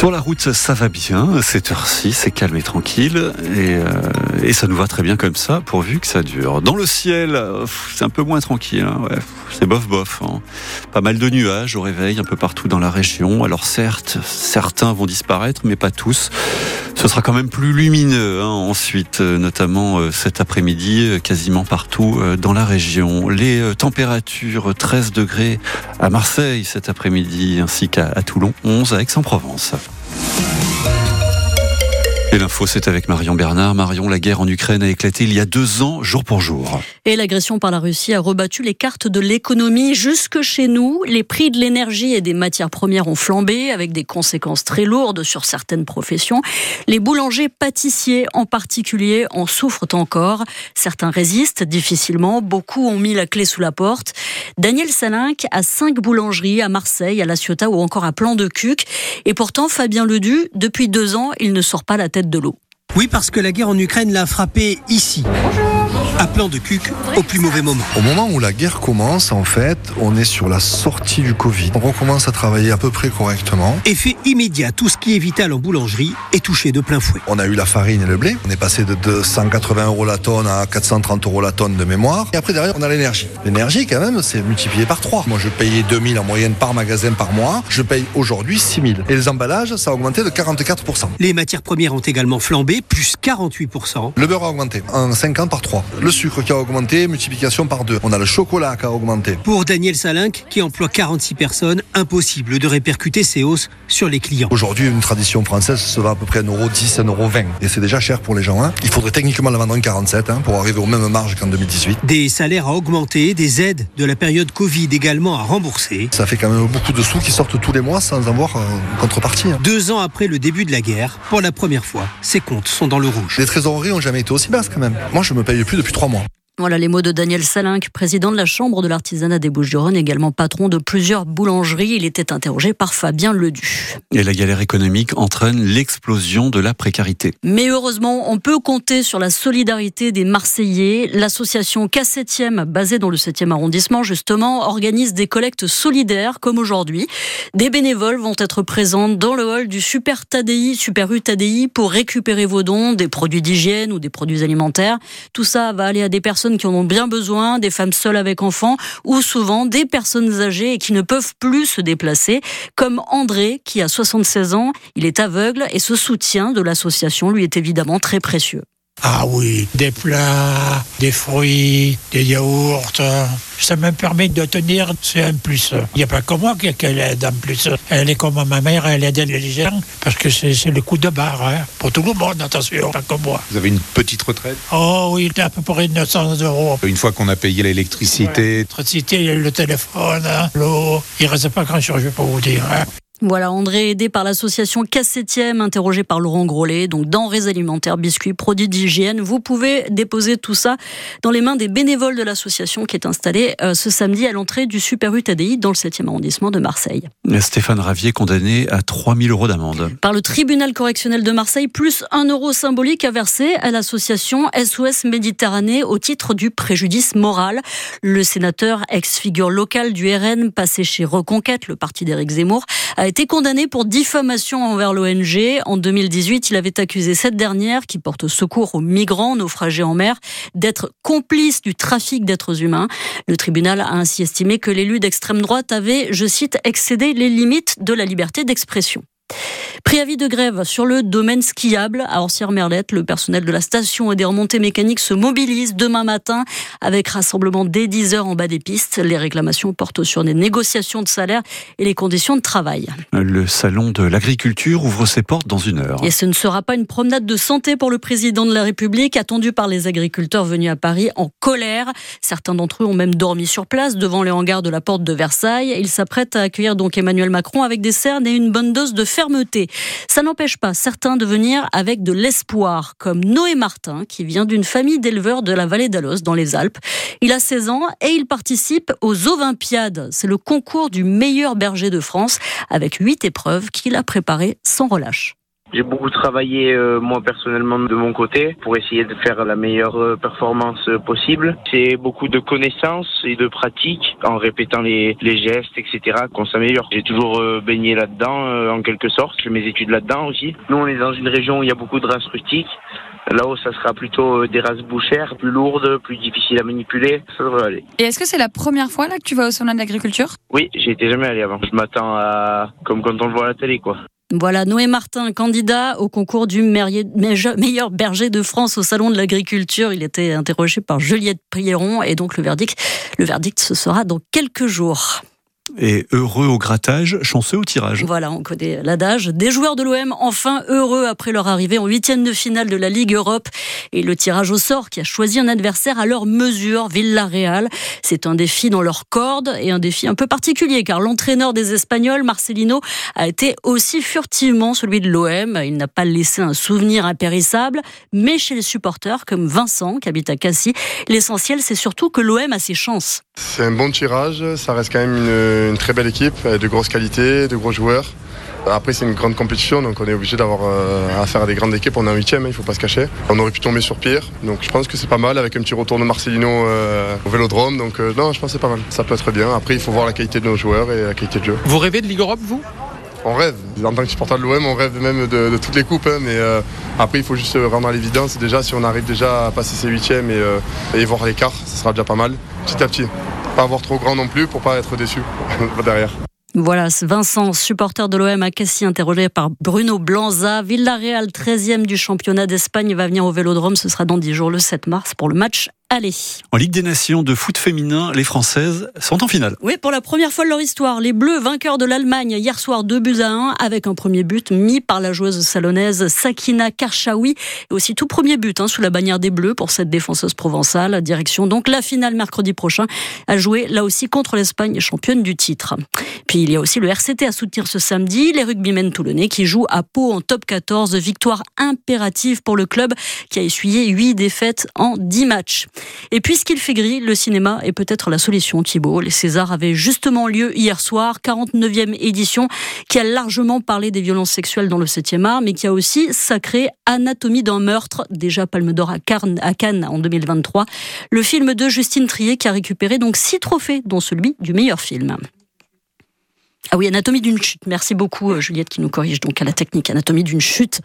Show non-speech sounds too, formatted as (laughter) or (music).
Sur la route, ça va bien. Cette heure-ci, c'est calme et tranquille. Et, euh, et, ça nous va très bien comme ça, pourvu que ça dure. Dans le ciel, c'est un peu moins tranquille. Hein, ouais. C'est bof bof. Hein. Pas mal de nuages au réveil un peu partout dans la région. Alors certes, certains vont disparaître, mais pas tous. Ce sera quand même plus lumineux hein, ensuite, euh, notamment euh, cet après-midi, euh, quasiment partout dans la région. Les températures 13 degrés à Marseille cet après-midi, ainsi qu'à Toulon, 11 à Aix-en-Provence. Et l'info, c'est avec Marion Bernard. Marion, la guerre en Ukraine a éclaté il y a deux ans, jour pour jour. Et l'agression par la Russie a rebattu les cartes de l'économie jusque chez nous. Les prix de l'énergie et des matières premières ont flambé, avec des conséquences très lourdes sur certaines professions. Les boulangers pâtissiers, en particulier, en souffrent encore. Certains résistent difficilement. Beaucoup ont mis la clé sous la porte. Daniel Salinck a cinq boulangeries à Marseille, à La Ciotat ou encore à Plan de Cuc. Et pourtant, Fabien Ledu, depuis deux ans, il ne sort pas la tête de l'eau. Oui, parce que la guerre en Ukraine l'a frappé ici. À plan de cuc, au plus mauvais moment. Au moment où la guerre commence, en fait, on est sur la sortie du Covid. On recommence à travailler à peu près correctement. Effet immédiat, tout ce qui est vital en boulangerie est touché de plein fouet. On a eu la farine et le blé. On est passé de 280 euros la tonne à 430 euros la tonne de mémoire. Et après, derrière, on a l'énergie. L'énergie, quand même, c'est multiplié par 3. Moi, je payais 2000 en moyenne par magasin par mois. Je paye aujourd'hui 6000. Et les emballages, ça a augmenté de 44%. Les matières premières ont également flambé plus 48%. Le beurre a augmenté en 5 ans par 3. Le sucre qui a augmenté, multiplication par 2. On a le chocolat qui a augmenté. Pour Daniel Salinck, qui emploie 46 personnes, impossible de répercuter ces hausses sur les clients. Aujourd'hui, une tradition française se vend à peu près 1,10€, 1,20€. Et c'est déjà cher pour les gens. Hein. Il faudrait techniquement la vendre en 47 hein, pour arriver aux mêmes marges qu'en 2018. Des salaires à augmenter, des aides de la période Covid également à rembourser. Ça fait quand même beaucoup de sous qui sortent tous les mois sans avoir euh, contrepartie. Hein. Deux ans après le début de la guerre, pour la première fois, ces comptes sont dans le rouge. Les trésoreries ont jamais été aussi basses quand même. Moi, je me paye plus depuis trois mois. Voilà les mots de Daniel Salinck, président de la Chambre de l'artisanat des Bouches-du-Rhône, également patron de plusieurs boulangeries. Il était interrogé par Fabien Ledu. Et la galère économique entraîne l'explosion de la précarité. Mais heureusement, on peut compter sur la solidarité des Marseillais. L'association K7e, basée dans le 7e arrondissement, justement, organise des collectes solidaires comme aujourd'hui. Des bénévoles vont être présents dans le hall du Super Tadi, Super U Tadi, pour récupérer vos dons, des produits d'hygiène ou des produits alimentaires. Tout ça va aller à des personnes qui en ont bien besoin, des femmes seules avec enfants ou souvent des personnes âgées et qui ne peuvent plus se déplacer, comme André qui a 76 ans, il est aveugle et ce soutien de l'association lui est évidemment très précieux. Ah oui, des plats, des fruits, des yaourts. Ça me permet de tenir, c'est un plus. Il n'y a pas que moi qui aide en plus. Elle est comme ma mère, elle aide les gens, parce que c'est le coup de barre. Hein. Pour tout le monde, attention, pas comme moi. Vous avez une petite retraite? Oh oui, à peu près 900 euros. Une fois qu'on a payé l'électricité? L'électricité, a eu le téléphone, hein, l'eau. Il ne reste pas grand-chose, je vous dire. Hein. Voilà, André aidé par l'association Cassettième, interrogé par Laurent Grolet, donc denrées alimentaires, biscuits, produits d'hygiène. Vous pouvez déposer tout ça dans les mains des bénévoles de l'association qui est installée euh, ce samedi à l'entrée du Super U TDI dans le 7e arrondissement de Marseille. Stéphane Ravier condamné à 3000 euros d'amende. Par le tribunal correctionnel de Marseille, plus un euro symbolique à verser à l'association SOS Méditerranée au titre du préjudice moral. Le sénateur, ex-figure locale du RN, passé chez Reconquête, le parti d'Éric Zemmour, a été condamné pour diffamation envers l'ONG. En 2018, il avait accusé cette dernière, qui porte secours aux migrants naufragés en mer, d'être complice du trafic d'êtres humains. Le tribunal a ainsi estimé que l'élu d'extrême droite avait, je cite, excédé les limites de la liberté d'expression. Préavis de grève sur le domaine skiable à Orsières-Merlette. Le personnel de la station et des remontées mécaniques se mobilise demain matin avec rassemblement dès 10 heures en bas des pistes. Les réclamations portent sur des négociations de salaire et les conditions de travail. Le salon de l'agriculture ouvre ses portes dans une heure. Et ce ne sera pas une promenade de santé pour le président de la République, attendu par les agriculteurs venus à Paris en colère. Certains d'entre eux ont même dormi sur place devant les hangars de la porte de Versailles. Ils s'apprêtent à accueillir donc Emmanuel Macron avec des cernes et une bonne dose de fermeté. Ça n'empêche pas certains de venir avec de l'espoir, comme Noé Martin, qui vient d'une famille d'éleveurs de la vallée d'Alos, dans les Alpes. Il a 16 ans et il participe aux Olympiades. C'est le concours du meilleur berger de France, avec huit épreuves qu'il a préparées sans relâche. J'ai beaucoup travaillé euh, moi personnellement de mon côté pour essayer de faire la meilleure euh, performance euh, possible. C'est beaucoup de connaissances et de pratique en répétant les, les gestes, etc. qu'on s'améliore. J'ai toujours euh, baigné là-dedans euh, en quelque sorte. J'ai mes études là-dedans aussi. Nous on est dans une région où il y a beaucoup de races rustiques. Là-haut, ça sera plutôt euh, des races bouchères, plus lourdes, plus difficiles à manipuler. Ça devrait aller. Et est-ce que c'est la première fois là que tu vas au salon de l'agriculture? Oui, j'y étais jamais allé avant. Je m'attends à comme quand on le voit à la télé, quoi. Voilà, Noé Martin, candidat au concours du meilleur berger de France au Salon de l'Agriculture. Il était interrogé par Juliette Prieron et donc le verdict, le verdict, ce sera dans quelques jours. Et heureux au grattage, chanceux au tirage. Voilà, on connaît l'adage. Des joueurs de l'OM enfin heureux après leur arrivée en huitième de finale de la Ligue Europe et le tirage au sort qui a choisi un adversaire à leur mesure, Villarreal. C'est un défi dans leur corde et un défi un peu particulier car l'entraîneur des Espagnols, Marcelino, a été aussi furtivement celui de l'OM. Il n'a pas laissé un souvenir impérissable, mais chez les supporters comme Vincent qui habite à Cassis, l'essentiel c'est surtout que l'OM a ses chances. C'est un bon tirage, ça reste quand même une, une très belle équipe, de grosses qualités, de gros joueurs. Après, c'est une grande compétition, donc on est obligé d'avoir euh, affaire à des grandes équipes. On est en huitième, hein, il ne faut pas se cacher. On aurait pu tomber sur pire, donc je pense que c'est pas mal avec un petit retour de Marcelino euh, au Vélodrome. Donc euh, non, je pense que c'est pas mal. Ça peut être bien. Après, il faut voir la qualité de nos joueurs et la qualité de jeu. Vous rêvez de Ligue Europe, vous? On rêve. En tant que supporter de l'OM, on rêve même de, de toutes les coupes. hein, mais euh, après, il faut juste rendre à l'évidence. Déjà, si on arrive déjà à passer ces huitièmes et, euh, et voir l'écart, ça sera déjà pas mal. Petit à petit. Pas avoir trop grand non plus pour pas être déçu (laughs) derrière. Voilà, Vincent, supporter de l'OM à Cassis, interrogé par Bruno Blanza. Villarreal, 13e du championnat d'Espagne, va venir au Vélodrome. Ce sera dans 10 jours, le 7 mars, pour le match aller. En Ligue des Nations de foot féminin, les Françaises sont en finale. Oui, pour la première fois de leur histoire, les Bleus, vainqueurs de l'Allemagne hier soir 2 buts à 1, avec un premier but mis par la joueuse salonnaise Sakina Karchaoui, et aussi tout premier but hein, sous la bannière des Bleus pour cette défenseuse provençale. Direction donc la finale mercredi prochain, à jouer là aussi contre l'Espagne, championne du titre. Puis il y a aussi le RCT à soutenir ce samedi, les rugbymen toulonnais qui jouent à Pau en top 14, victoire impérative pour le club qui a essuyé 8 défaites en 10 matchs. Et puisqu'il fait gris, le cinéma est peut-être la solution, Thibault. Les Césars avaient justement lieu hier soir, 49e édition, qui a largement parlé des violences sexuelles dans le 7e art, mais qui a aussi sacré Anatomie d'un meurtre, déjà Palme d'Or à Cannes, en 2023. Le film de Justine Trier qui a récupéré donc six trophées, dont celui du meilleur film. Ah oui, Anatomie d'une chute. Merci beaucoup, Juliette, qui nous corrige donc à la technique. Anatomie d'une chute.